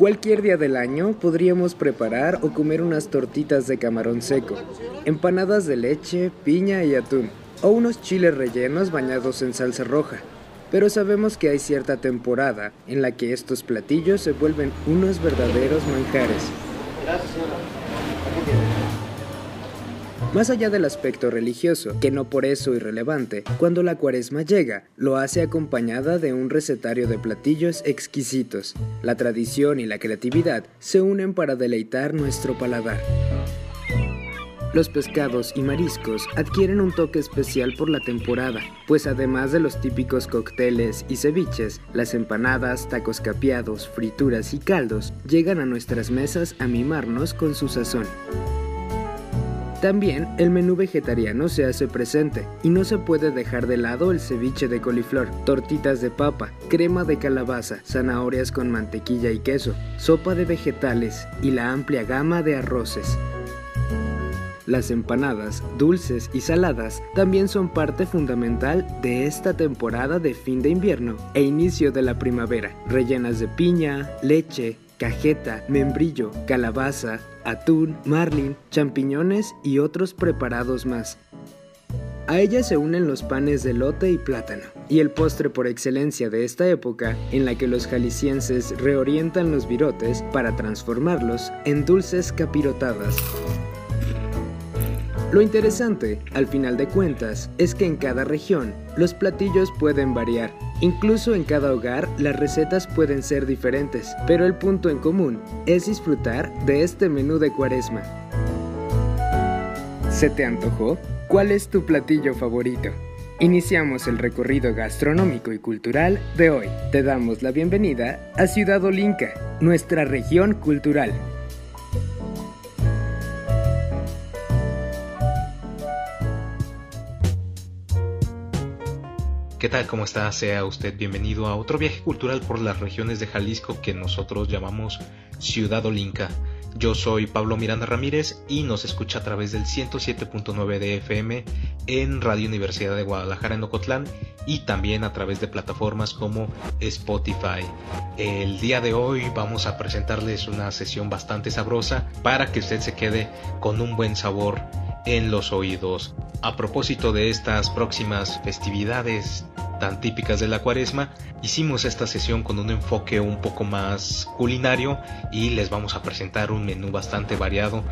Cualquier día del año podríamos preparar o comer unas tortitas de camarón seco, empanadas de leche, piña y atún, o unos chiles rellenos bañados en salsa roja. Pero sabemos que hay cierta temporada en la que estos platillos se vuelven unos verdaderos manjares. Más allá del aspecto religioso, que no por eso irrelevante, cuando la cuaresma llega, lo hace acompañada de un recetario de platillos exquisitos. La tradición y la creatividad se unen para deleitar nuestro paladar. Los pescados y mariscos adquieren un toque especial por la temporada, pues además de los típicos cócteles y ceviches, las empanadas, tacos capeados, frituras y caldos llegan a nuestras mesas a mimarnos con su sazón. También el menú vegetariano se hace presente y no se puede dejar de lado el ceviche de coliflor, tortitas de papa, crema de calabaza, zanahorias con mantequilla y queso, sopa de vegetales y la amplia gama de arroces. Las empanadas, dulces y saladas también son parte fundamental de esta temporada de fin de invierno e inicio de la primavera, rellenas de piña, leche, cajeta, membrillo, calabaza, atún, marlin, champiñones y otros preparados más. A ellas se unen los panes de lote y plátano, y el postre por excelencia de esta época, en la que los jaliscienses reorientan los virotes para transformarlos en dulces capirotadas. Lo interesante, al final de cuentas, es que en cada región los platillos pueden variar. Incluso en cada hogar las recetas pueden ser diferentes, pero el punto en común es disfrutar de este menú de cuaresma. ¿Se te antojó? ¿Cuál es tu platillo favorito? Iniciamos el recorrido gastronómico y cultural de hoy. Te damos la bienvenida a Ciudad Olinca, nuestra región cultural. ¿Qué tal? ¿Cómo está? Sea usted bienvenido a otro viaje cultural por las regiones de Jalisco que nosotros llamamos Ciudad Olinca. Yo soy Pablo Miranda Ramírez y nos escucha a través del 107.9 de FM en Radio Universidad de Guadalajara en Ocotlán y también a través de plataformas como Spotify. El día de hoy vamos a presentarles una sesión bastante sabrosa para que usted se quede con un buen sabor en los oídos. A propósito de estas próximas festividades tan típicas de la cuaresma, hicimos esta sesión con un enfoque un poco más culinario y les vamos a presentar un menú bastante variado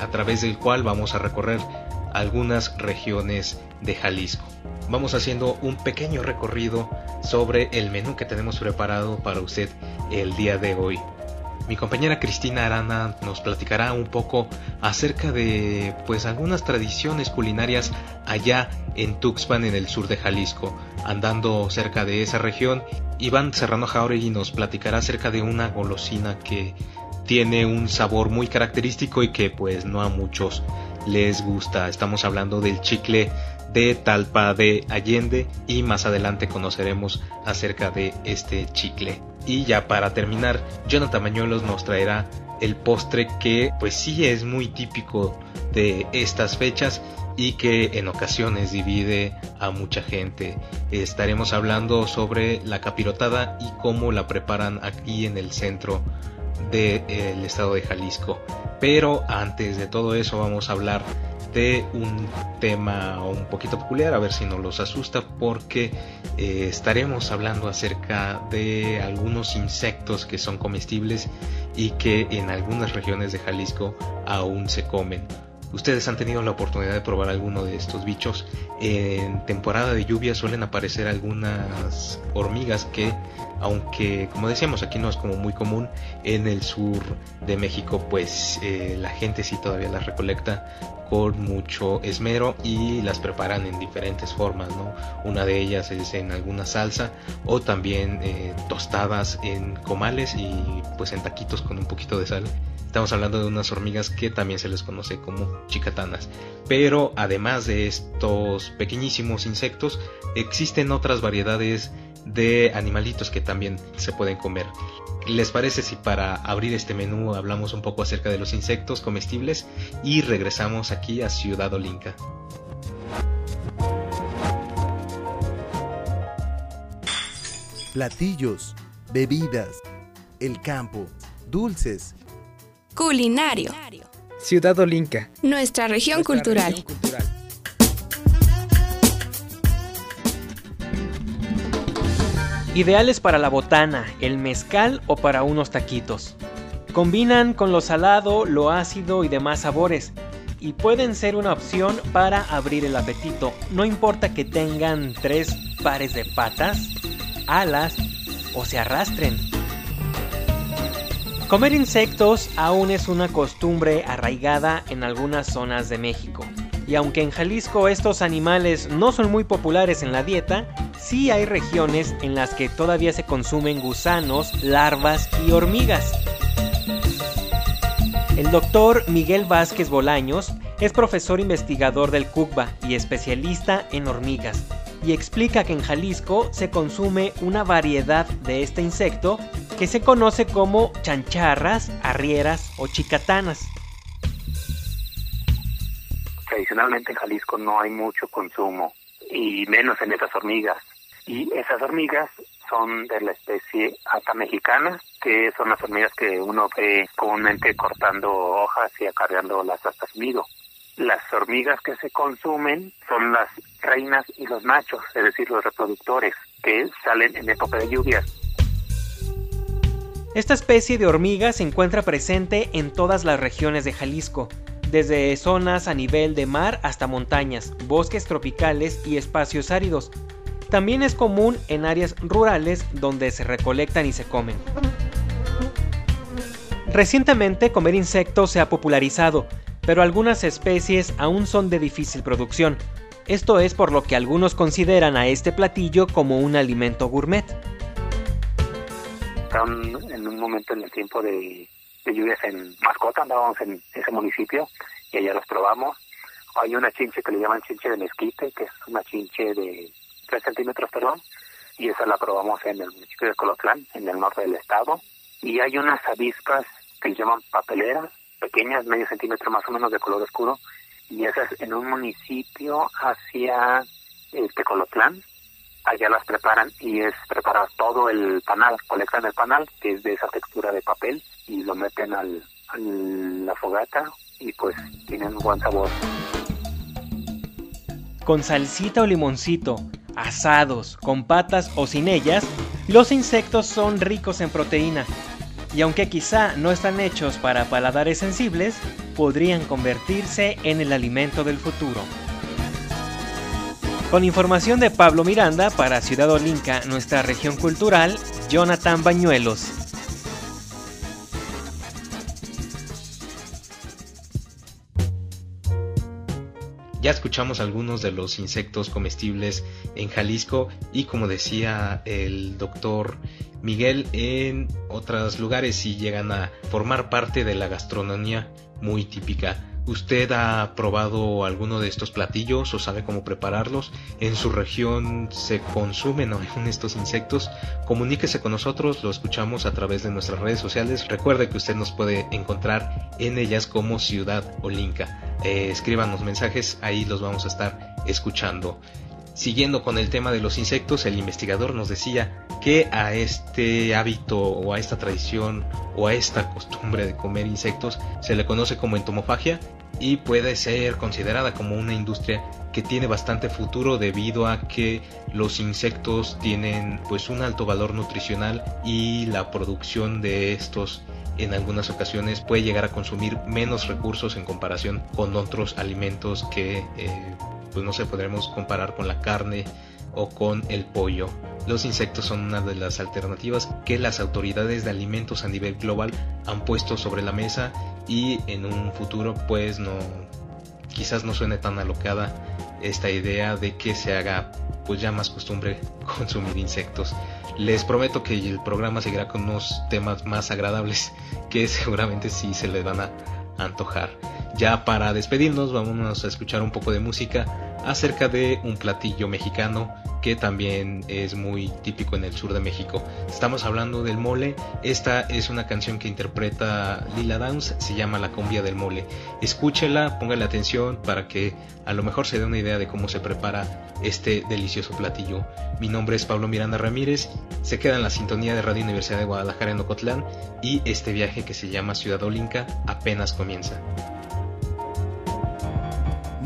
a través del cual vamos a recorrer algunas regiones de Jalisco. Vamos haciendo un pequeño recorrido sobre el menú que tenemos preparado para usted el día de hoy. Mi compañera Cristina Arana nos platicará un poco acerca de pues algunas tradiciones culinarias allá en Tuxpan en el sur de Jalisco. Andando cerca de esa región, Iván Serrano Jauregui nos platicará acerca de una golosina que tiene un sabor muy característico y que pues no a muchos les gusta. Estamos hablando del chicle de Talpa de Allende y más adelante conoceremos acerca de este chicle. Y ya para terminar, Jonathan Mañuelos nos traerá el postre que pues sí es muy típico de estas fechas y que en ocasiones divide a mucha gente. Estaremos hablando sobre la capirotada y cómo la preparan aquí en el centro del estado de Jalisco. Pero antes de todo eso vamos a hablar un tema un poquito peculiar, a ver si no los asusta, porque eh, estaremos hablando acerca de algunos insectos que son comestibles y que en algunas regiones de Jalisco aún se comen. Ustedes han tenido la oportunidad de probar alguno de estos bichos. En temporada de lluvia suelen aparecer algunas hormigas que aunque como decíamos aquí no es como muy común, en el sur de México pues eh, la gente sí todavía las recolecta con mucho esmero y las preparan en diferentes formas, ¿no? Una de ellas es en alguna salsa o también eh, tostadas en comales y pues en taquitos con un poquito de sal. Estamos hablando de unas hormigas que también se les conoce como chicatanas. Pero además de estos pequeñísimos insectos, existen otras variedades de animalitos que también se pueden comer. ¿Les parece si para abrir este menú hablamos un poco acerca de los insectos comestibles y regresamos aquí a Ciudad Olinca? Platillos, bebidas, el campo, dulces. Culinario. Ciudad Olinca. Nuestra región Nuestra cultural. región cultural. Ideales para la botana, el mezcal o para unos taquitos. Combinan con lo salado, lo ácido y demás sabores. Y pueden ser una opción para abrir el apetito. No importa que tengan tres pares de patas, alas o se arrastren. Comer insectos aún es una costumbre arraigada en algunas zonas de México. Y aunque en Jalisco estos animales no son muy populares en la dieta, sí hay regiones en las que todavía se consumen gusanos, larvas y hormigas. El doctor Miguel Vázquez Bolaños es profesor investigador del CUCBA y especialista en hormigas, y explica que en Jalisco se consume una variedad de este insecto que se conoce como chancharras, arrieras o chicatanas. Tradicionalmente en Jalisco no hay mucho consumo y menos en esas hormigas. Y esas hormigas son de la especie ata mexicana, que son las hormigas que uno ve comúnmente cortando hojas y acarreando las astas nido. Las hormigas que se consumen son las reinas y los machos, es decir, los reproductores, que salen en época de lluvias. Esta especie de hormiga se encuentra presente en todas las regiones de Jalisco, desde zonas a nivel de mar hasta montañas, bosques tropicales y espacios áridos. También es común en áreas rurales donde se recolectan y se comen. Recientemente comer insectos se ha popularizado, pero algunas especies aún son de difícil producción. Esto es por lo que algunos consideran a este platillo como un alimento gourmet. Están en un momento en el tiempo de, de lluvias en Mascota, andábamos en ese municipio y allá los probamos. Hay una chinche que le llaman chinche de mezquite, que es una chinche de 3 centímetros, perdón, y esa la probamos en el municipio de Colotlán, en el norte del estado. Y hay unas avispas que le llaman papeleras, pequeñas, medio centímetro más o menos de color oscuro, y esas en un municipio hacia el Tecolotlán, allá las preparan y es preparar todo el panal, colectan el panal, que es de esa textura de papel, y lo meten al, a la fogata y pues tienen un buen sabor. Con salsita o limoncito, asados, con patas o sin ellas, los insectos son ricos en proteína. Y aunque quizá no están hechos para paladares sensibles, podrían convertirse en el alimento del futuro. Con información de Pablo Miranda para Ciudad Olinca, nuestra región cultural, Jonathan Bañuelos. Ya escuchamos algunos de los insectos comestibles en Jalisco y como decía el doctor Miguel, en otros lugares sí llegan a formar parte de la gastronomía muy típica. ¿Usted ha probado alguno de estos platillos o sabe cómo prepararlos? ¿En su región se consumen estos insectos? Comuníquese con nosotros, lo escuchamos a través de nuestras redes sociales. Recuerde que usted nos puede encontrar en ellas como Ciudad Olinca. Eh, escríbanos mensajes, ahí los vamos a estar escuchando. Siguiendo con el tema de los insectos, el investigador nos decía que a este hábito o a esta tradición o a esta costumbre de comer insectos se le conoce como entomofagia y puede ser considerada como una industria que tiene bastante futuro debido a que los insectos tienen pues un alto valor nutricional y la producción de estos en algunas ocasiones puede llegar a consumir menos recursos en comparación con otros alimentos que eh, pues no sé, podremos comparar con la carne o con el pollo. los insectos son una de las alternativas que las autoridades de alimentos a nivel global han puesto sobre la mesa y en un futuro pues no quizás no suene tan alocada esta idea de que se haga pues ya más costumbre consumir insectos. Les prometo que el programa seguirá con unos temas más agradables que seguramente sí se les van a antojar. Ya para despedirnos, vamos a escuchar un poco de música acerca de un platillo mexicano que también es muy típico en el sur de México. Estamos hablando del mole. Esta es una canción que interpreta Lila Downs, se llama La cumbia del mole. Escúchela, póngale atención para que a lo mejor se dé una idea de cómo se prepara este delicioso platillo. Mi nombre es Pablo Miranda Ramírez, se queda en la sintonía de Radio Universidad de Guadalajara en Ocotlán y este viaje que se llama Ciudad Olinca apenas comienza.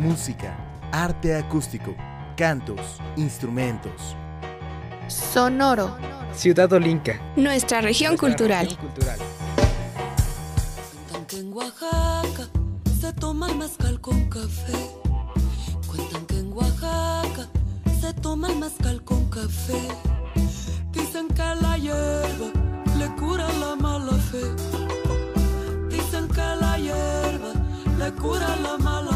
Música, arte acústico, cantos, instrumentos. Sonoro. Ciudad Olinca. Nuestra región cultural. Cuentan que en Oaxaca se toma el mezcal con café. Cuentan que en Oaxaca se toma el mezcal con café. Dicen que la hierba le cura la mala fe. Dicen que la hierba le cura la mala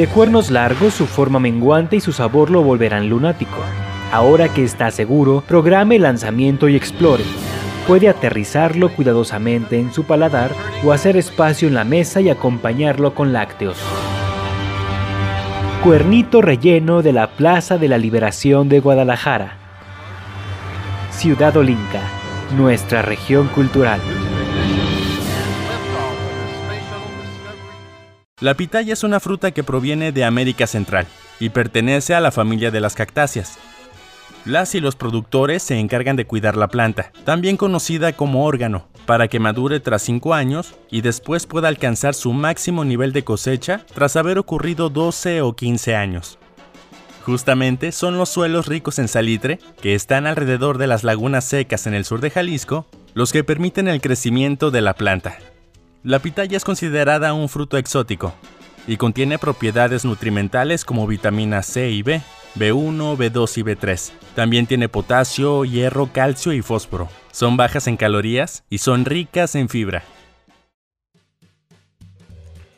De cuernos largos, su forma menguante y su sabor lo volverán lunático. Ahora que está seguro, programe el lanzamiento y explore. puede aterrizarlo cuidadosamente en su paladar o hacer espacio en la mesa y acompañarlo con lácteos. Cuernito relleno de la Plaza de la Liberación de Guadalajara. Ciudad Olinca, nuestra región cultural. La pitaya es una fruta que proviene de América Central y pertenece a la familia de las cactáceas. Las y los productores se encargan de cuidar la planta, también conocida como órgano, para que madure tras 5 años y después pueda alcanzar su máximo nivel de cosecha tras haber ocurrido 12 o 15 años. Justamente son los suelos ricos en salitre, que están alrededor de las lagunas secas en el sur de Jalisco, los que permiten el crecimiento de la planta. La pitaya es considerada un fruto exótico y contiene propiedades nutrimentales como vitaminas C y B, B1, B2 y B3. También tiene potasio, hierro, calcio y fósforo. Son bajas en calorías y son ricas en fibra.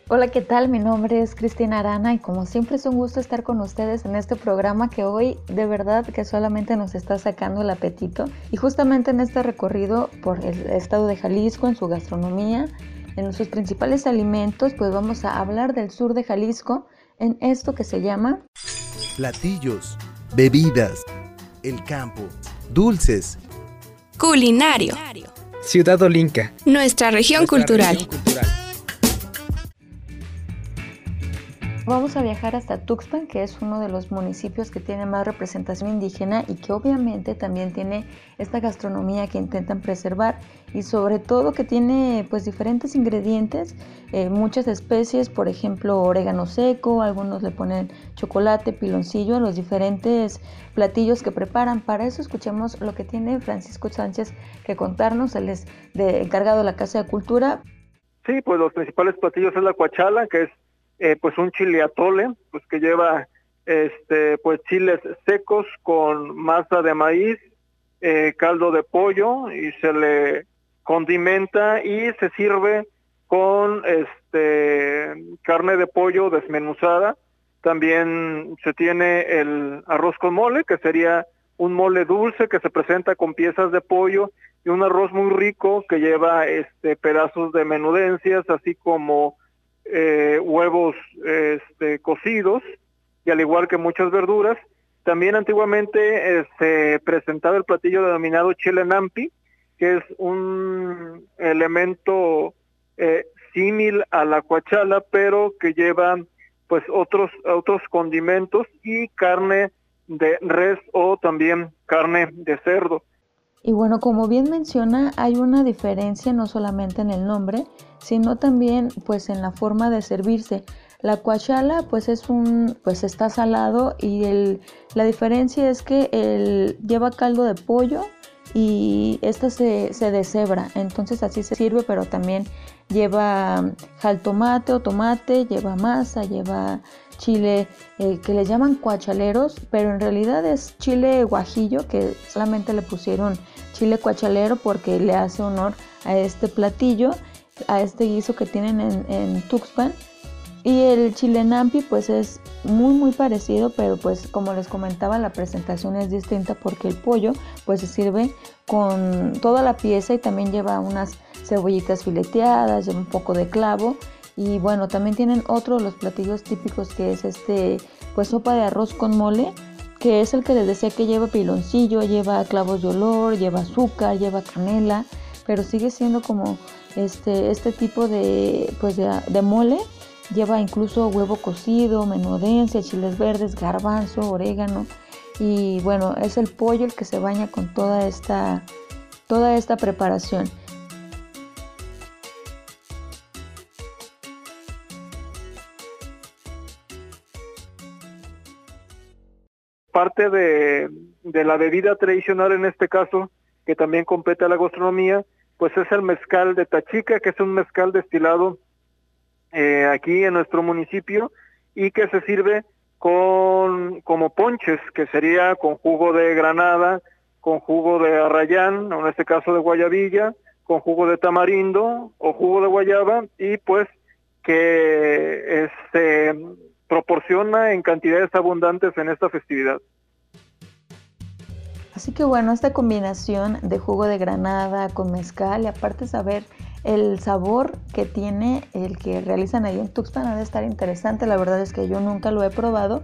Hola, ¿qué tal? Mi nombre es Cristina Arana y como siempre es un gusto estar con ustedes en este programa que hoy de verdad que solamente nos está sacando el apetito y justamente en este recorrido por el estado de Jalisco, en su gastronomía, en sus principales alimentos, pues vamos a hablar del sur de Jalisco en esto que se llama platillos, bebidas, el campo, dulces, Culinario. Ciudad Olinca. Nuestra región cultural. Vamos a viajar hasta Tuxpan, que es uno de los municipios que tiene más representación indígena y que obviamente también tiene esta gastronomía que intentan preservar y sobre todo que tiene pues diferentes ingredientes, eh, muchas especies, por ejemplo orégano seco, algunos le ponen chocolate, piloncillo a los diferentes platillos que preparan. Para eso escuchemos lo que tiene Francisco Sánchez que contarnos, él es de, encargado de la Casa de Cultura. Sí, pues los principales platillos es la cuachala, que es eh, pues un chile atole, pues que lleva este pues chiles secos con masa de maíz, eh, caldo de pollo y se le condimenta y se sirve con este carne de pollo desmenuzada. También se tiene el arroz con mole, que sería un mole dulce que se presenta con piezas de pollo y un arroz muy rico que lleva este pedazos de menudencias, así como eh, huevos este, cocidos y al igual que muchas verduras. También antiguamente se presentaba el platillo denominado chile nampi, que es un elemento eh, símil a la cuachala, pero que lleva pues otros otros condimentos y carne de res o también carne de cerdo. Y bueno, como bien menciona, hay una diferencia no solamente en el nombre, sino también pues en la forma de servirse. La cuachala pues es un pues está salado y el, la diferencia es que el, lleva caldo de pollo y esta se, se deshebra, entonces así se sirve, pero también lleva tomate o tomate, lleva masa, lleva chile eh, que le llaman cuachaleros, pero en realidad es chile guajillo que solamente le pusieron chile cuachalero porque le hace honor a este platillo, a este guiso que tienen en, Tuxpan. Y el chile nampi pues es muy muy parecido, pero pues como les comentaba la presentación es distinta porque el pollo pues se sirve con toda la pieza y también lleva unas cebollitas fileteadas, lleva un poco de clavo y bueno, también tienen otro de los platillos típicos que es este pues sopa de arroz con mole, que es el que les decía que lleva piloncillo, lleva clavos de olor, lleva azúcar, lleva canela, pero sigue siendo como este, este tipo de, pues de, mole. Lleva incluso huevo cocido, menudencia, chiles verdes, garbanzo, orégano. Y bueno, es el pollo el que se baña con toda esta, toda esta preparación. Parte de, la bebida tradicional en este caso, que también compete a la gastronomía, pues es el mezcal de Tachica, que es un mezcal destilado eh, aquí en nuestro municipio y que se sirve con como ponches, que sería con jugo de granada, con jugo de arrayán, en este caso de guayabilla, con jugo de tamarindo o jugo de guayaba y pues que este proporciona en cantidades abundantes en esta festividad. Así que bueno, esta combinación de jugo de granada con mezcal y aparte saber el sabor que tiene el que realizan ahí en Tuxpan ha de estar interesante. La verdad es que yo nunca lo he probado.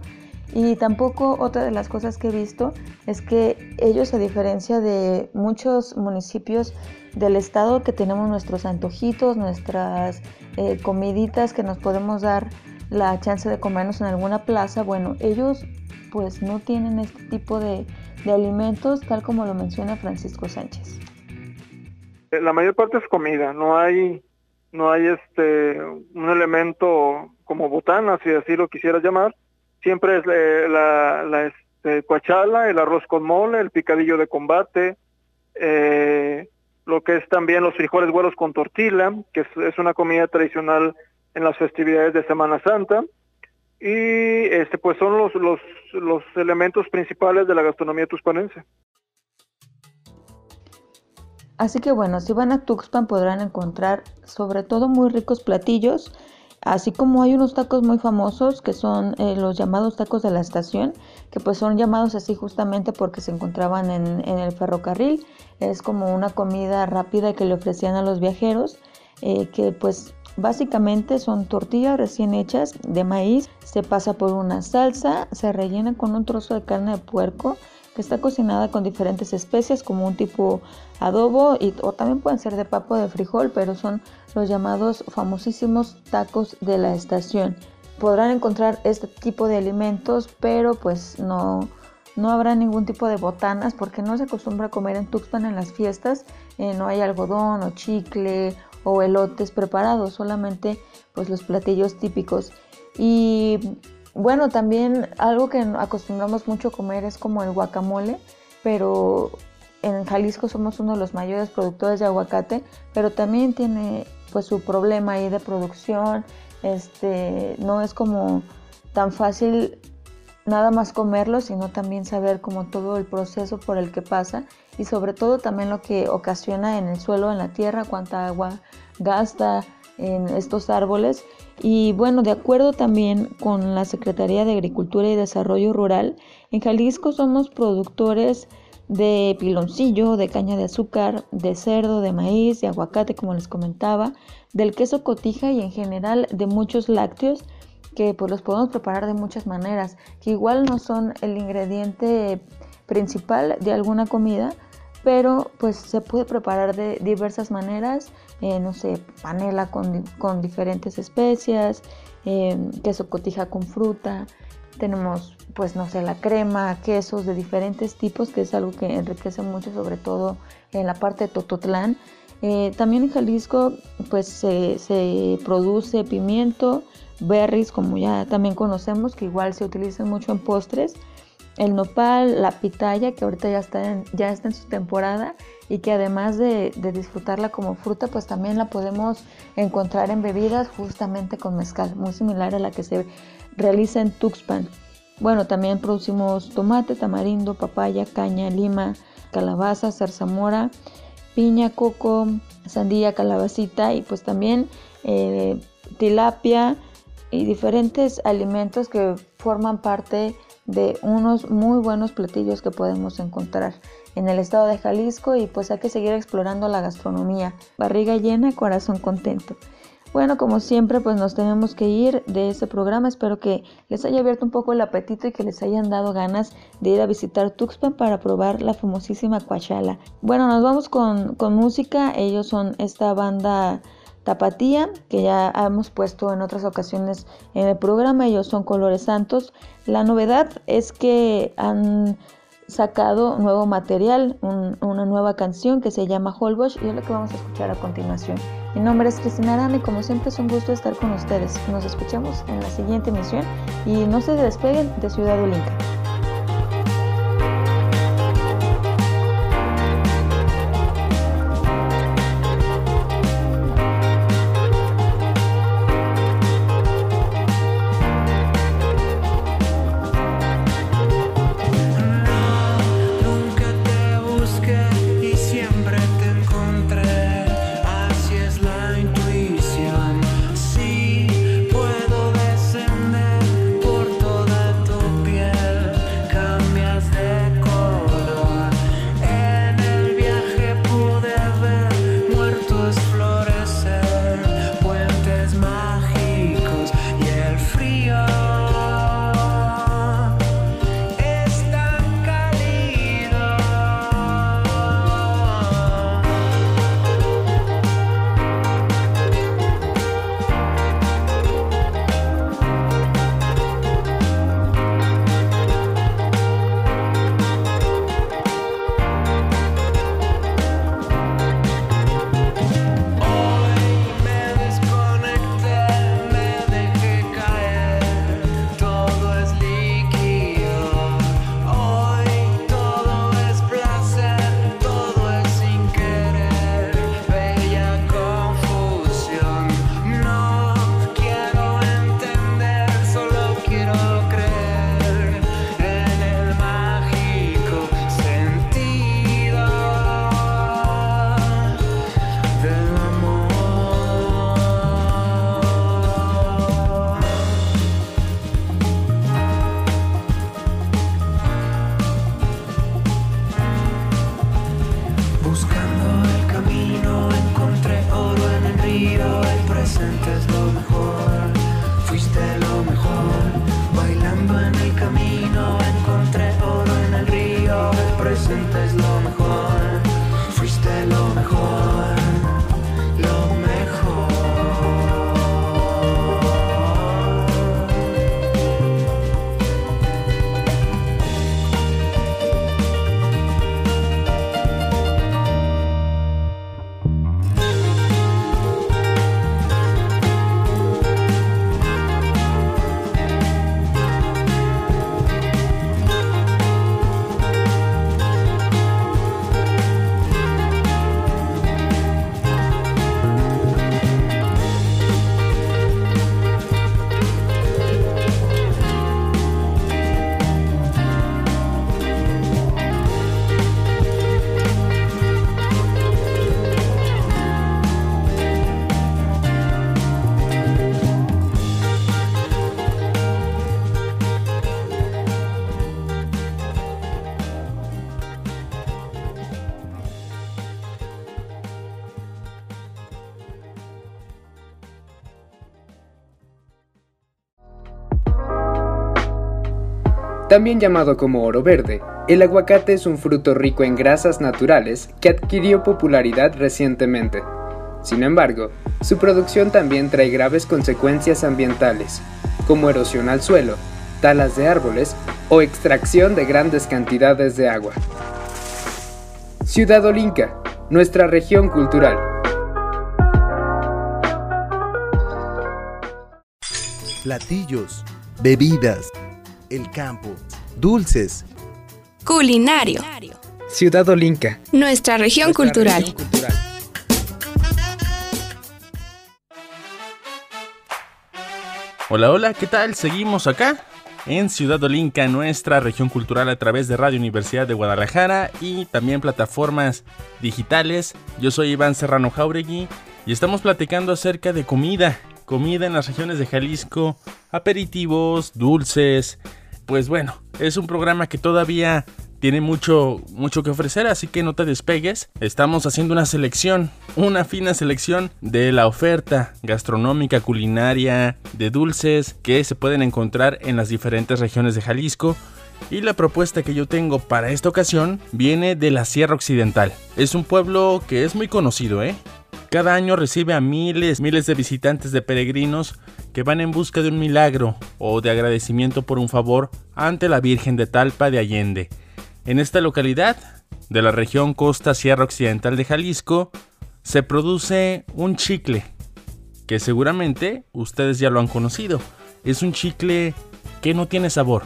Y tampoco otra de las cosas que he visto es que ellos, a diferencia de muchos municipios del estado que tenemos nuestros antojitos, nuestras eh, comiditas que nos podemos dar la chance de comernos en alguna plaza, bueno, ellos pues no tienen este tipo de, de alimentos tal como lo menciona Francisco Sánchez. La mayor parte es comida, no hay no hay este un elemento como botana, si así lo quisiera llamar. Siempre es eh, la, la este, cuachala, el arroz con mole, el picadillo de combate, eh, lo que es también los frijoles güeros con tortilla, que es, una comida tradicional en las festividades de Semana Santa. Y este pues son los, los, los elementos principales de la gastronomía tuspanense. Así que bueno, si van a Tuxpan podrán encontrar sobre todo muy ricos platillos, así como hay unos tacos muy famosos que son eh, los llamados tacos de la estación, que pues son llamados así justamente porque se encontraban en, en el ferrocarril. Es como una comida rápida que le ofrecían a los viajeros, eh, que pues básicamente son tortillas recién hechas de maíz, se pasa por una salsa, se rellena con un trozo de carne de puerco, que está cocinada con diferentes especias como un tipo adobo y, o también pueden ser de papo de frijol, pero son los llamados famosísimos tacos de la estación. Podrán encontrar este tipo de alimentos, pero pues no, no habrá ningún tipo de botanas porque no se acostumbra a comer en Tuxpan en las fiestas. Eh, no hay algodón o chicle o elotes preparados, solamente pues los platillos típicos. Y bueno, también algo que acostumbramos mucho a comer es como el guacamole, pero en Jalisco somos uno de los mayores productores de aguacate, pero también tiene pues su problema ahí de producción, este, no es como tan fácil nada más comerlo, sino también saber como todo el proceso por el que pasa y sobre todo también lo que ocasiona en el suelo, en la tierra, cuánta agua gasta en estos árboles. Y bueno, de acuerdo también con la Secretaría de Agricultura y Desarrollo Rural, en Jalisco somos productores de piloncillo, de caña de azúcar, de cerdo, de maíz, de aguacate, como les comentaba, del queso cotija y en general de muchos lácteos que pues los podemos preparar de muchas maneras, que igual no son el ingrediente principal de alguna comida, pero pues se puede preparar de diversas maneras, eh, no sé, panela con, con diferentes especias, eh, queso cotija con fruta, tenemos pues no sé, la crema, quesos de diferentes tipos, que es algo que enriquece mucho, sobre todo en la parte de Tototlán. Eh, también en Jalisco pues se, se produce pimiento, berries, como ya también conocemos, que igual se utilizan mucho en postres el nopal, la pitaya, que ahorita ya está en, ya está en su temporada y que además de, disfrutarla como fruta, pues también la podemos encontrar en bebidas justamente con mezcal, muy similar a la que se realiza en Tuxpan. Bueno, también producimos tomate, tamarindo, papaya, caña, lima, calabaza, zarzamora, piña, coco, sandía, calabacita y pues también eh, tilapia y diferentes alimentos que forman parte de unos muy buenos platillos que podemos encontrar en el estado de Jalisco y pues hay que seguir explorando la gastronomía. Barriga llena, corazón contento. Bueno, como siempre, pues nos tenemos que ir de este programa. Espero que les haya abierto un poco el apetito y que les hayan dado ganas de ir a visitar Tuxpan para probar la famosísima Coachala. Bueno, nos vamos con, con música. Ellos son esta banda Tapatía, que ya hemos puesto en otras ocasiones en el programa, ellos son Colores Santos. La novedad es que han sacado nuevo material, una nueva canción que se llama Holbox y es lo que vamos a escuchar a continuación. Mi nombre es Cristina Arana y como siempre es un gusto estar con ustedes. Nos escuchamos en la siguiente emisión y no se despeguen de Ciudad Olinka. También llamado como oro verde, el aguacate es un fruto rico en grasas naturales que adquirió popularidad recientemente. Sin embargo, su producción también trae graves consecuencias ambientales, como erosión al suelo, talas de árboles o extracción de grandes cantidades de agua. Ciudad Olinca, nuestra región cultural. Platillos, bebidas, el campo, dulces. Culinario. Ciudad Olinca. Nuestra región cultural. Hola, hola, ¿qué tal? Seguimos acá en Ciudad Olinca, nuestra región cultural a través de Radio Universidad de Guadalajara y también plataformas digitales. Yo soy Iván Serrano Jauregui y estamos platicando acerca de comida, comida en las regiones de Jalisco, aperitivos, dulces. Pues bueno, es un programa que todavía tiene mucho, mucho que ofrecer, así que no te despegues. Estamos haciendo una selección, una fina selección de la oferta gastronómica, culinaria, de dulces que se pueden encontrar en las diferentes regiones de Jalisco. Y la propuesta que yo tengo para esta ocasión viene de la Sierra Occidental. Es un pueblo que es muy conocido, ¿eh? Cada año recibe a miles, miles de visitantes de peregrinos que van en busca de un milagro o de agradecimiento por un favor ante la Virgen de Talpa de Allende. En esta localidad de la región Costa Sierra Occidental de Jalisco se produce un chicle que seguramente ustedes ya lo han conocido. Es un chicle que no tiene sabor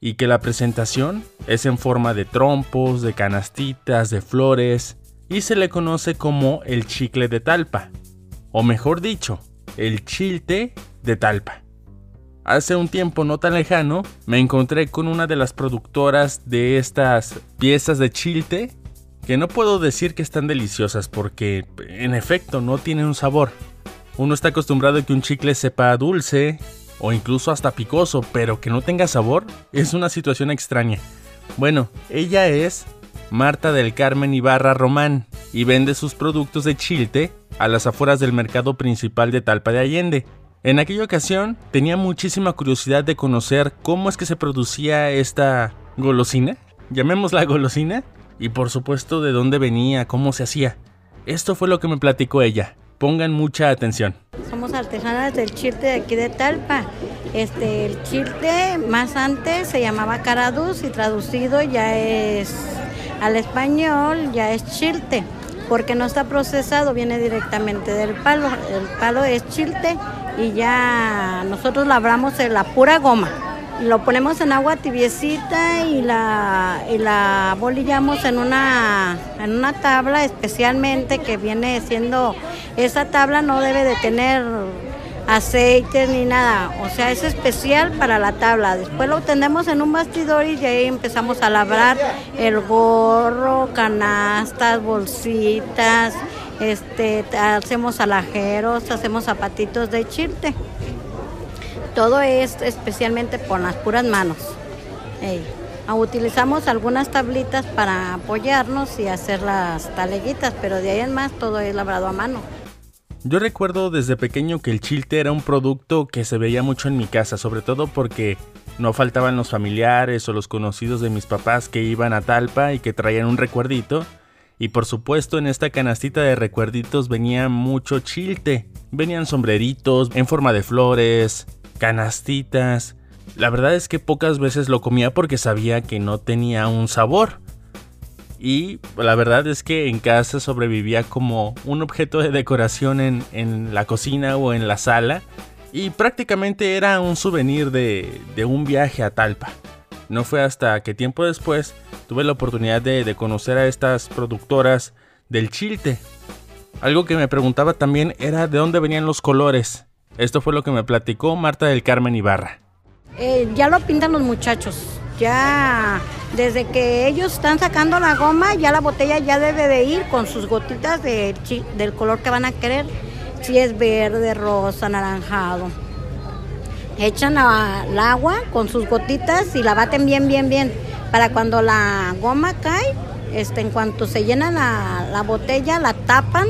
y que la presentación es en forma de trompos, de canastitas, de flores y se le conoce como el chicle de talpa, o mejor dicho, el chilte de talpa. Hace un tiempo no tan lejano me encontré con una de las productoras de estas piezas de chilte que no puedo decir que están deliciosas porque en efecto no tienen un sabor. Uno está acostumbrado a que un chicle sepa dulce o incluso hasta picoso, pero que no tenga sabor es una situación extraña. Bueno, ella es Marta del Carmen Ibarra Román y vende sus productos de chilte a las afueras del mercado principal de Talpa de Allende. En aquella ocasión tenía muchísima curiosidad de conocer cómo es que se producía esta golosina, llamémosla golosina, y por supuesto de dónde venía, cómo se hacía. Esto fue lo que me platicó ella. Pongan mucha atención. Somos artesanas del chilte de aquí de Talpa. Este, el chilte más antes se llamaba caraduz y traducido ya es al español ya es chilte, porque no está procesado, viene directamente del palo. El palo es chilte y ya nosotros labramos la pura goma. Lo ponemos en agua tibiecita y la, y la bolillamos en una, en una tabla especialmente que viene siendo, esa tabla no debe de tener aceites ni nada, o sea, es especial para la tabla. Después lo tendemos en un bastidor y ahí empezamos a labrar el gorro, canastas, bolsitas, este, hacemos alajeros, hacemos zapatitos de chilte. Todo es especialmente con las puras manos. Ey. Utilizamos algunas tablitas para apoyarnos y hacer las taleguitas, pero de ahí en más todo es labrado a mano. Yo recuerdo desde pequeño que el chilte era un producto que se veía mucho en mi casa, sobre todo porque no faltaban los familiares o los conocidos de mis papás que iban a Talpa y que traían un recuerdito. Y por supuesto en esta canastita de recuerditos venía mucho chilte. Venían sombreritos en forma de flores, canastitas. La verdad es que pocas veces lo comía porque sabía que no tenía un sabor. Y la verdad es que en casa sobrevivía como un objeto de decoración en, en la cocina o en la sala. Y prácticamente era un souvenir de, de, un viaje a Talpa. No fue hasta que tiempo después tuve la oportunidad de, de conocer a estas productoras del chilte. Algo que me preguntaba también era de dónde venían los colores. Esto fue lo que me platicó Marta del Carmen Ibarra. Eh, ya lo pintan los muchachos. Ya desde que ellos están sacando la goma, ya la botella ya debe de ir con sus gotitas de, del color que van a querer. Si es verde, rosa, anaranjado. Echan al agua con sus gotitas y la baten bien, bien, bien. Para cuando la goma cae, este, en cuanto se llena la, la botella, la tapan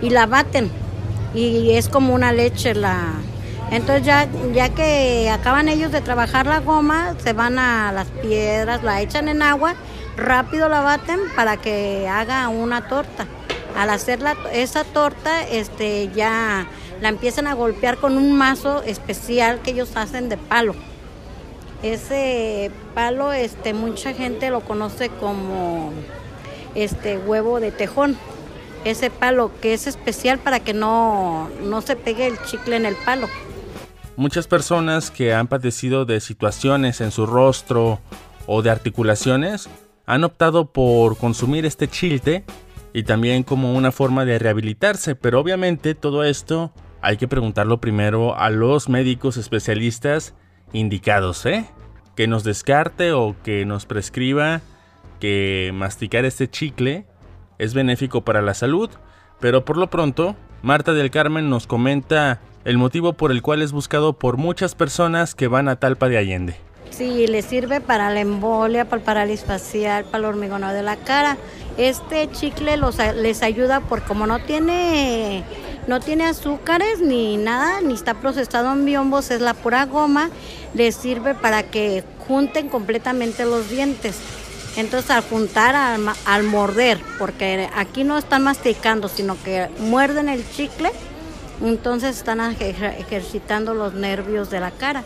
y la baten. Y es como una leche la, Entonces ya, ya que acaban ellos de trabajar la goma, se van a las piedras, la echan en agua, rápido la baten para que haga una torta. Al hacer la- esa torta, este, ya la empiezan a golpear con un mazo especial que ellos hacen de palo. Ese palo, este, mucha gente lo conoce como este huevo de tejón. Ese palo que es especial para que no, no se pegue el chicle en el palo. Muchas personas que han padecido de situaciones en su rostro o de articulaciones han optado por consumir este chilte y también como una forma de rehabilitarse, pero obviamente todo esto hay que preguntarlo primero a los médicos especialistas indicados, ¿eh? Que nos descarte o que nos prescriba que masticar este chicle es benéfico para la salud, pero por lo pronto, Marta del Carmen nos comenta el motivo por el cual es buscado por muchas personas que van a Talpa de Allende. Sí, le sirve para la embolia, para el parálisis facial, para el hormigoneo de la cara. Este chicle los, les ayuda porque como no tiene, no tiene azúcares ni nada, ni está procesado en biombos, es la pura goma, les sirve para que junten completamente los dientes. Entonces al juntar, al, al morder, porque aquí no están masticando, sino que muerden el chicle, entonces están ejer- ejercitando los nervios de la cara.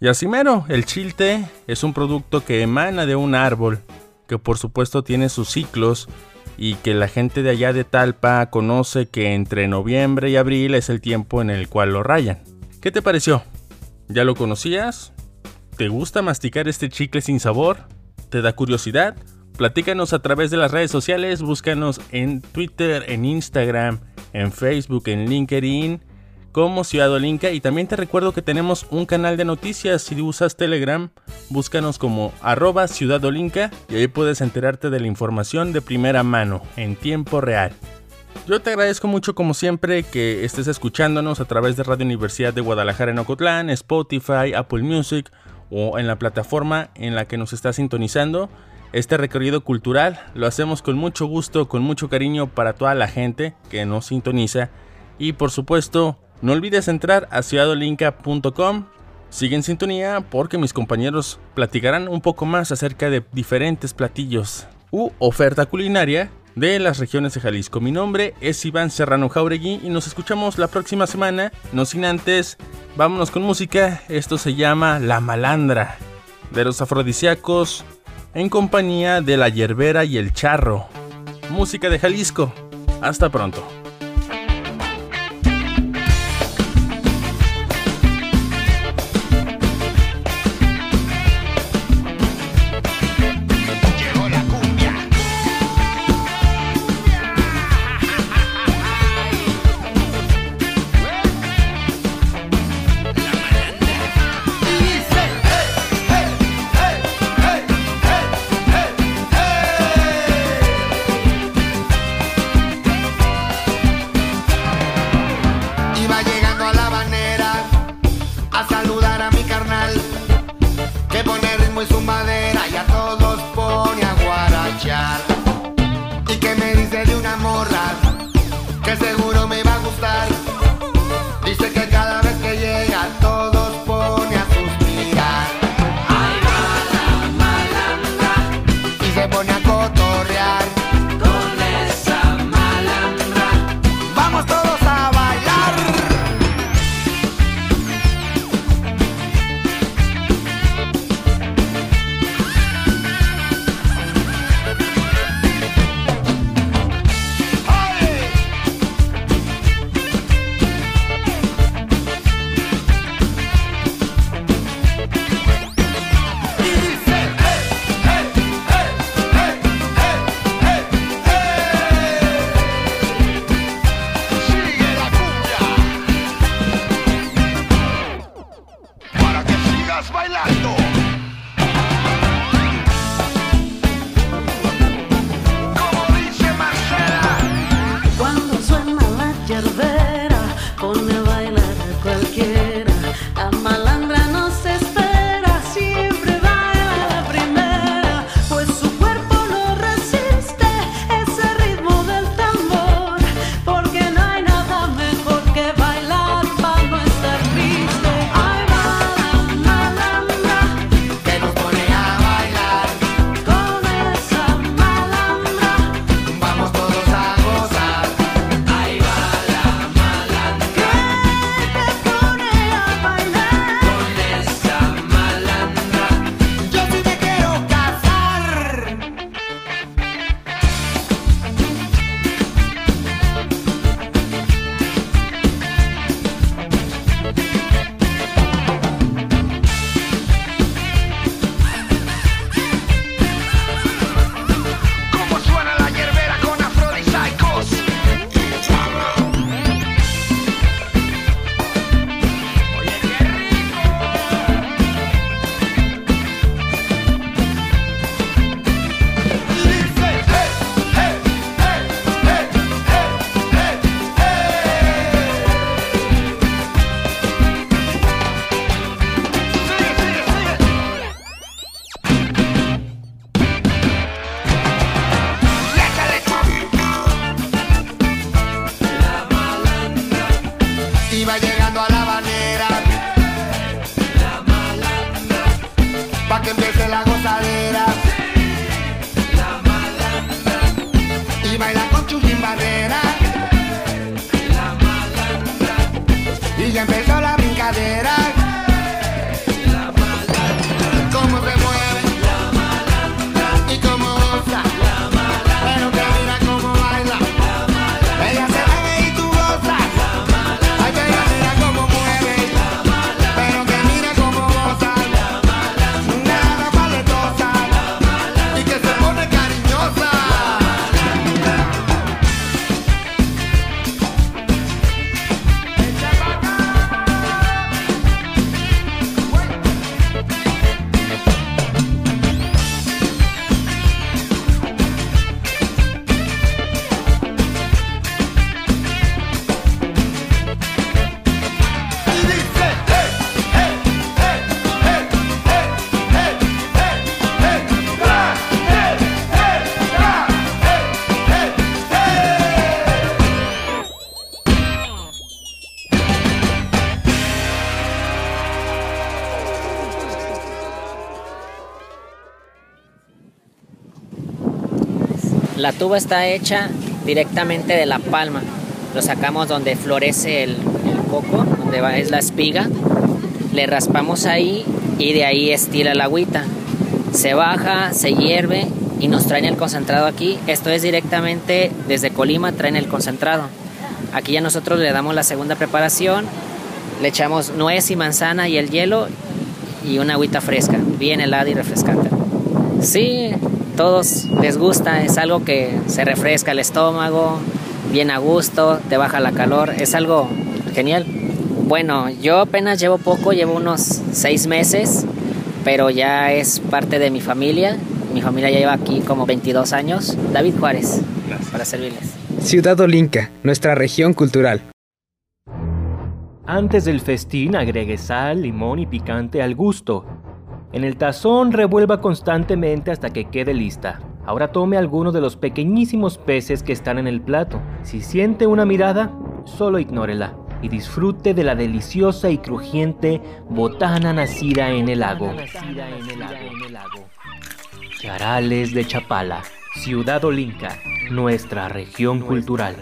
Y así mero, el chilte es un producto que emana de un árbol, que por supuesto tiene sus ciclos y que la gente de allá de Talpa conoce que entre noviembre y abril es el tiempo en el cual lo rayan. ¿Qué te pareció? ¿Ya lo conocías? ¿Te gusta masticar este chicle sin sabor? ¿Te da curiosidad? Platícanos a través de las redes sociales, búscanos en Twitter, en Instagram, en Facebook, en LinkedIn como Ciudad Olinca y también te recuerdo que tenemos un canal de noticias. Si usas Telegram búscanos como arroba Ciudad Olinca y ahí puedes enterarte de la información de primera mano en tiempo real. Yo te agradezco mucho como siempre que estés escuchándonos a través de Radio Universidad de Guadalajara en Ocotlán, Spotify, Apple Music o en la plataforma en la que nos está sintonizando. Este recorrido cultural lo hacemos con mucho gusto, con mucho cariño para toda la gente que nos sintoniza y por supuesto no olvides entrar a ciudadolinca.com. Sigue en sintonía porque mis compañeros platicarán un poco más acerca de diferentes platillos u oferta culinaria de las regiones de Jalisco. Mi nombre es Iván Serrano Jauregui y nos escuchamos la próxima semana. No sin antes, vámonos con música. Esto se llama La Malandra de los afrodisíacos en compañía de la Yerbera y el Charro. Música de Jalisco. Hasta pronto. Tuba está hecha directamente de la palma. Lo sacamos donde florece el, coco, donde va, es la espiga. Le raspamos ahí y de ahí estira la agüita. Se baja, se hierve y nos traen el concentrado aquí. Esto es directamente desde Colima, traen el concentrado. Aquí ya nosotros le damos la segunda preparación, le echamos nuez y manzana y el hielo y una agüita fresca, bien helada y refrescante. Sí, todos les gusta, es algo que se refresca el estómago, bien a gusto, te baja la calor, es algo genial. Bueno, yo apenas llevo poco, llevo unos seis meses, pero ya es parte de mi familia. Mi familia ya lleva aquí como 22 años. David Juárez, para servirles. Ciudad Olinca, nuestra región cultural. Antes del festín agregue sal, limón y picante al gusto. En el tazón revuelva constantemente hasta que quede lista. Ahora tome algunos de los pequeñísimos peces que están en el plato. Si siente una mirada, solo ignórela y disfrute de la deliciosa y crujiente botana nacida en el lago. Charales de Chapala, Ciudad Olinca, nuestra región cultural.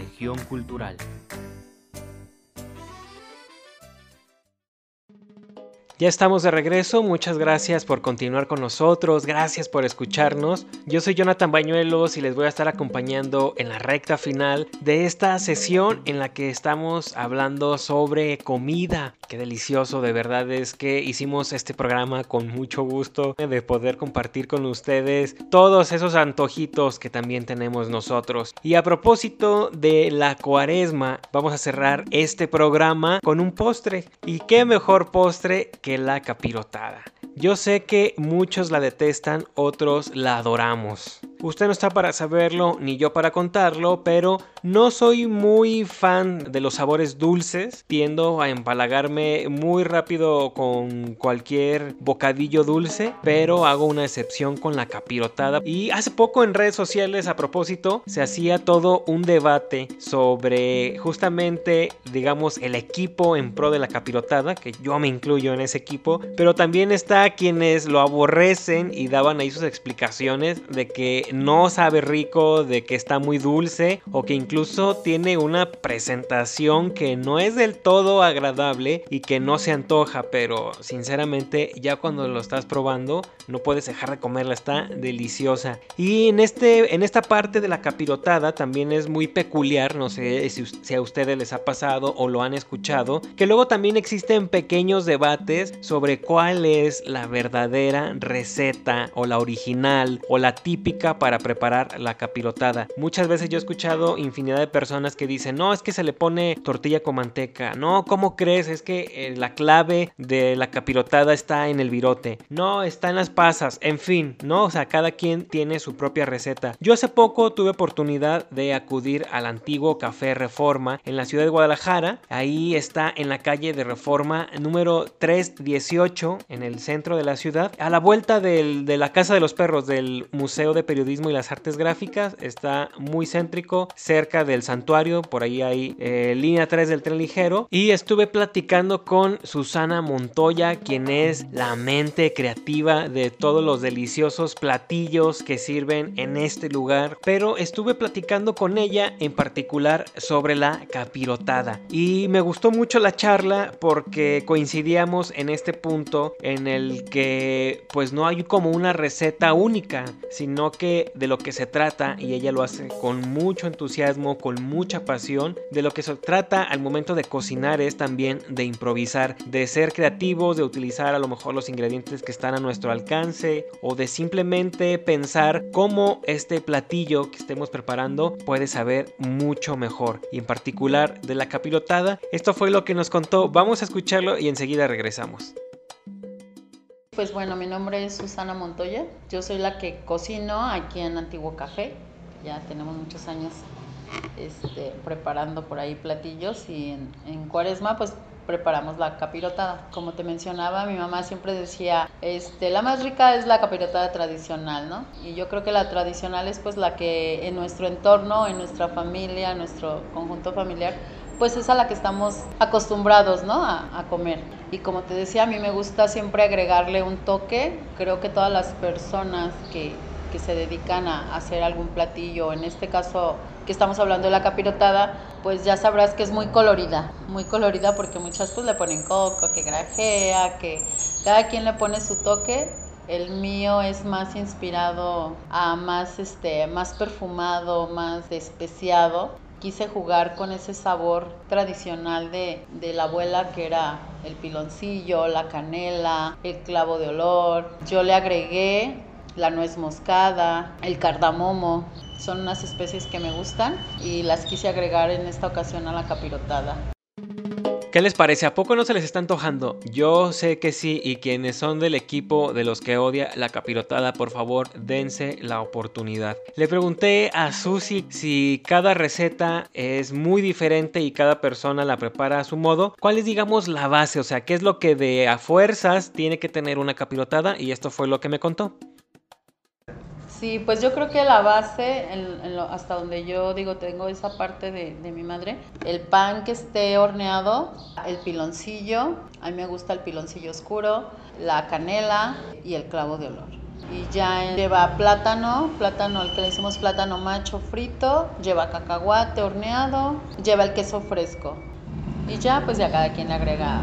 Ya estamos de regreso, muchas gracias por continuar con nosotros, gracias por escucharnos. Yo soy Jonathan Bañuelos y les voy a estar acompañando en la recta final de esta sesión en la que estamos hablando sobre comida. Qué delicioso, de verdad es que hicimos este programa con mucho gusto de poder compartir con ustedes todos esos antojitos que también tenemos nosotros. Y a propósito de la cuaresma, vamos a cerrar este programa con un postre. ¿Y qué mejor postre que la capirotada. Yo sé que muchos la detestan, otros la adoramos. Usted no está para saberlo ni yo para contarlo, pero no soy muy fan de los sabores dulces. Tiendo a empalagarme muy rápido con cualquier bocadillo dulce, pero hago una excepción con la capirotada. Y hace poco en redes sociales a propósito se hacía todo un debate sobre justamente, digamos, el equipo en pro de la capirotada, que yo me incluyo en ese equipo, pero también está quienes lo aborrecen y daban ahí sus explicaciones de que no sabe rico, de que está muy dulce o que incluso tiene una presentación que no es del todo agradable y que no se antoja, pero sinceramente ya cuando lo estás probando no puedes dejar de comerla, está deliciosa. Y en, este, en esta parte de la capirotada también es muy peculiar, no sé si, si a ustedes les ha pasado o lo han escuchado, que luego también existen pequeños debates sobre cuál es la verdadera receta o la original o la típica para preparar la capirotada. Muchas veces yo he escuchado infinidad de personas que dicen, no, es que se le pone tortilla con manteca, no, ¿cómo crees? Es que eh, la clave de la capirotada está en el virote, no, está en las pasas, en fin, ¿no? O sea, cada quien tiene su propia receta. Yo hace poco tuve oportunidad de acudir al antiguo Café Reforma en la ciudad de Guadalajara, ahí está en la calle de Reforma número 318 en el centro de la ciudad, a la vuelta del, de la Casa de los Perros del Museo de Periodismo y las Artes Gráficas, está muy céntrico, cerca del santuario, por ahí hay eh, línea 3 del tren ligero, y estuve platicando con Susana Montoya, quien es la mente creativa de todos los deliciosos platillos que sirven en este lugar, pero estuve platicando con ella en particular sobre la capirotada, y me gustó mucho la charla porque coincidíamos en este punto en el que pues no hay como una receta única, sino que de lo que se trata, y ella lo hace con mucho entusiasmo, con mucha pasión, de lo que se trata al momento de cocinar es también de improvisar, de ser creativos, de utilizar a lo mejor los ingredientes que están a nuestro alcance, o de simplemente pensar cómo este platillo que estemos preparando puede saber mucho mejor. Y en particular de la capirotada, esto fue lo que nos contó, vamos a escucharlo y enseguida regresamos. Pues bueno, mi nombre es Susana Montoya. Yo soy la que cocino aquí en Antiguo Café. Ya tenemos muchos años este, preparando por ahí platillos y en, Cuaresma pues preparamos la capirotada. Como te mencionaba, mi mamá siempre decía, este, la más rica es la capirotada tradicional, ¿no? Y yo creo que la tradicional es pues la que en nuestro entorno, en nuestra familia, en nuestro conjunto familiar, pues es a la que estamos acostumbrados, ¿no? A, comer. Y como te decía, a mí me gusta siempre agregarle un toque. Creo que todas las personas que que se dedican a hacer algún platillo, en este caso que estamos hablando de la capirotada, pues ya sabrás que es muy colorida, muy colorida porque muchas pues le ponen coco, que grajea, que cada quien le pone su toque. El mío es más inspirado a más este más perfumado, más especiado. Quise jugar con ese sabor tradicional de, de la abuela que era el piloncillo, la canela, el clavo de olor. Yo le agregué la nuez moscada, el cardamomo. Son unas especies que me gustan y las quise agregar en esta ocasión a la capirotada. ¿Qué les parece? ¿A poco no se les está antojando? Yo sé que sí, y quienes son del equipo de los que odia la capirotada, por favor, dense la oportunidad. Le pregunté a Susi si cada receta es muy diferente y cada persona la prepara a su modo. ¿Cuál es, digamos, la base? O sea, ¿qué es lo que de a fuerzas tiene que tener una capirotada? Y esto fue lo que me contó. Sí, pues yo creo que la base, hasta donde yo digo, tengo esa parte de, de mi madre, el pan que esté horneado, el piloncillo, a mí me gusta el piloncillo oscuro, la canela y el clavo de olor. Y ya lleva plátano, plátano, el que le decimos plátano macho frito, lleva cacahuate horneado, lleva el queso fresco. Y ya, pues ya cada quien le agrega,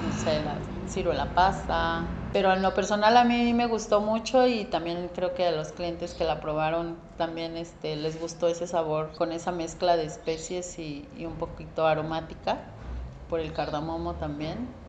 no sé, la ciruela pasa. Pero en lo personal a mí me gustó mucho y también creo que a los clientes que la probaron también este, les gustó ese sabor con esa mezcla de especies y, y un poquito aromática por el cardamomo también.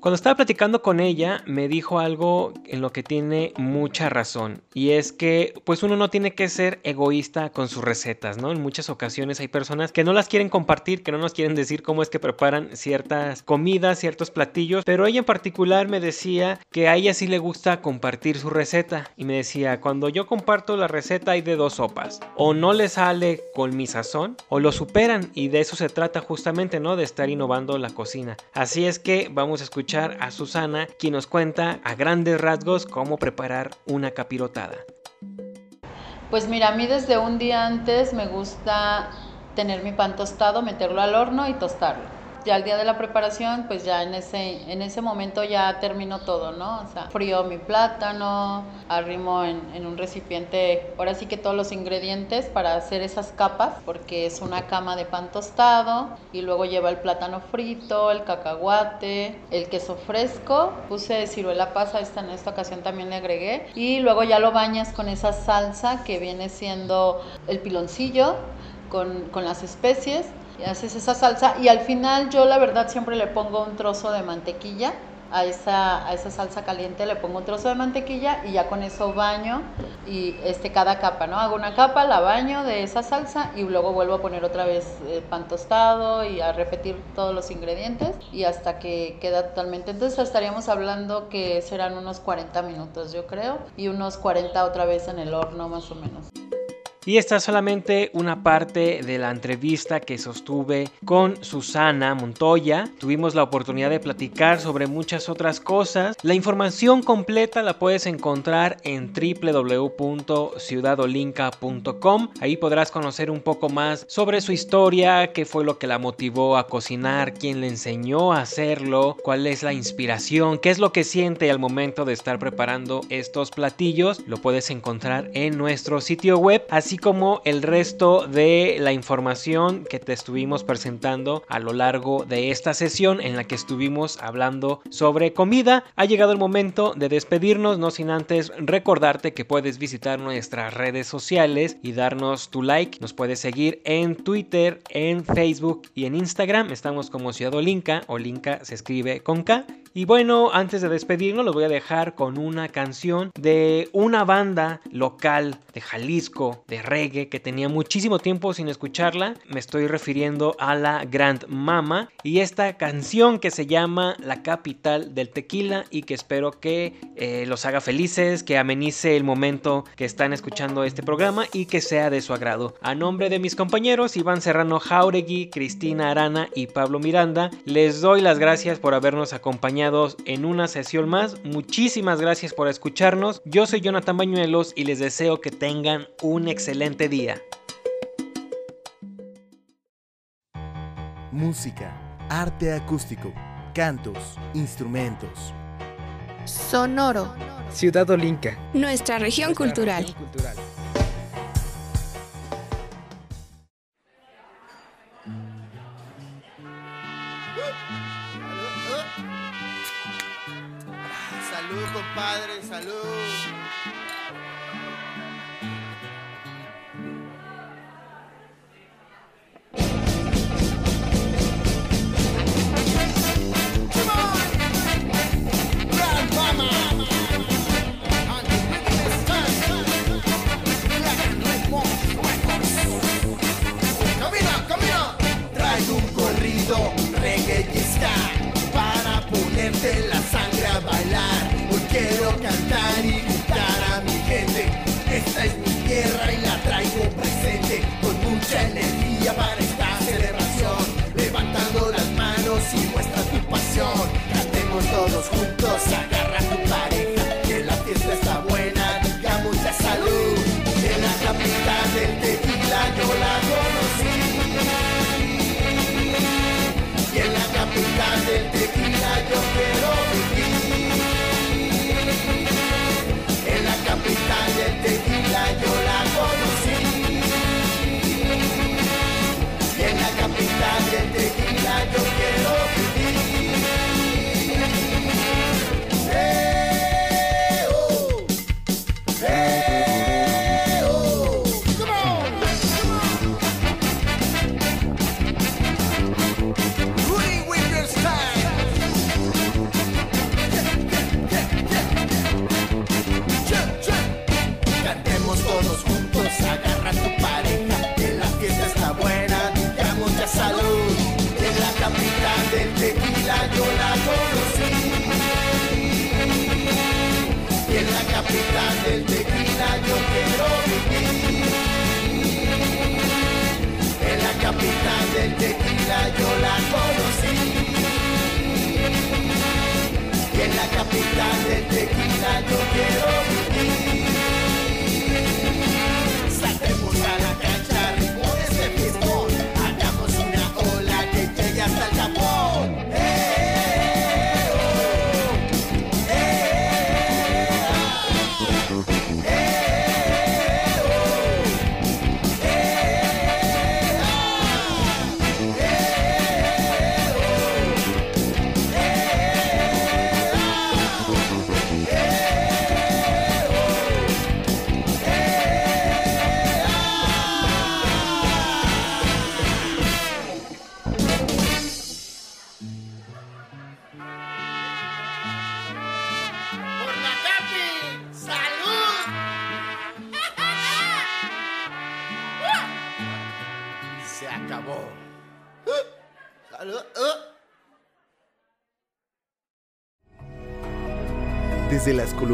Cuando estaba platicando con ella, me dijo algo en lo que tiene mucha razón. Y es que, pues uno no tiene que ser egoísta con sus recetas, ¿no? En muchas ocasiones hay personas que no las quieren compartir, que no nos quieren decir cómo es que preparan ciertas comidas, ciertos platillos. Pero ella en particular me decía que a ella sí le gusta compartir su receta. Y me decía, cuando yo comparto la receta hay de dos sopas. O no le sale con mi sazón, o lo superan. Y de eso se trata justamente, ¿no? De estar innovando la cocina. Así es que vamos a escuchar a Susana, quien nos cuenta a grandes rasgos cómo preparar una capirotada. Pues mira, a mí desde un día antes me gusta tener mi pan tostado, meterlo al horno y tostarlo. Ya el día de la preparación, pues ya en ese, en ese momento ya termino todo, ¿no? O sea, frío mi plátano, arrimo en, en un recipiente, ahora sí que todos los ingredientes para hacer esas capas, porque es una cama de pan tostado y luego lleva el plátano frito, el cacahuate, el queso fresco, puse ciruela pasa, esta en esta ocasión también le agregué, y luego ya lo bañas con esa salsa que viene siendo el piloncillo con, con las especies haces esa salsa y al final yo la verdad siempre le pongo un trozo de mantequilla a esa, a esa salsa caliente le pongo un trozo de mantequilla y ya con eso baño y este cada capa, ¿no? Hago una capa, la baño de esa salsa y luego vuelvo a poner otra vez el pan tostado y a repetir todos los ingredientes y hasta que queda totalmente. Entonces estaríamos hablando que serán unos 40 minutos, yo creo, y unos 40 otra vez en el horno más o menos. Y esta es solamente una parte de la entrevista que sostuve con Susana Montoya. Tuvimos la oportunidad de platicar sobre muchas otras cosas. La información completa la puedes encontrar en www.ciudadolinca.com. Ahí podrás conocer un poco más sobre su historia, qué fue lo que la motivó a cocinar, quién le enseñó a hacerlo, cuál es la inspiración, qué es lo que siente al momento de estar preparando estos platillos. Lo puedes encontrar en nuestro sitio web, como el resto de la información que te estuvimos presentando a lo largo de esta sesión en la que estuvimos hablando sobre comida. Ha llegado el momento de despedirnos, no sin antes recordarte que puedes visitar nuestras redes sociales y darnos tu like. Nos puedes seguir en Twitter, en Facebook y en Instagram. Estamos como Ciudad Olinca, Olinca se escribe con K. Y bueno, antes de despedirnos, los voy a dejar con una canción de una banda local de Jalisco, de reggae, que tenía muchísimo tiempo sin escucharla. Me estoy refiriendo a la Grand Mama y esta canción que se llama La capital del tequila y que espero que eh, los haga felices, que amenice el momento que están escuchando este programa y que sea de su agrado. A nombre de mis compañeros Iván Serrano Jauregui, Cristina Arana y Pablo Miranda, les doy las gracias por habernos acompañado en una sesión más. Muchísimas gracias por escucharnos. Yo soy Jonathan Bañuelos y les deseo que tengan un excelente día. Música, arte acústico, cantos, instrumentos. Sonoro. Ciudad Olinca. Nuestra. Región cultural. Salud, compadre, salud. tequila, del tequila yo quiero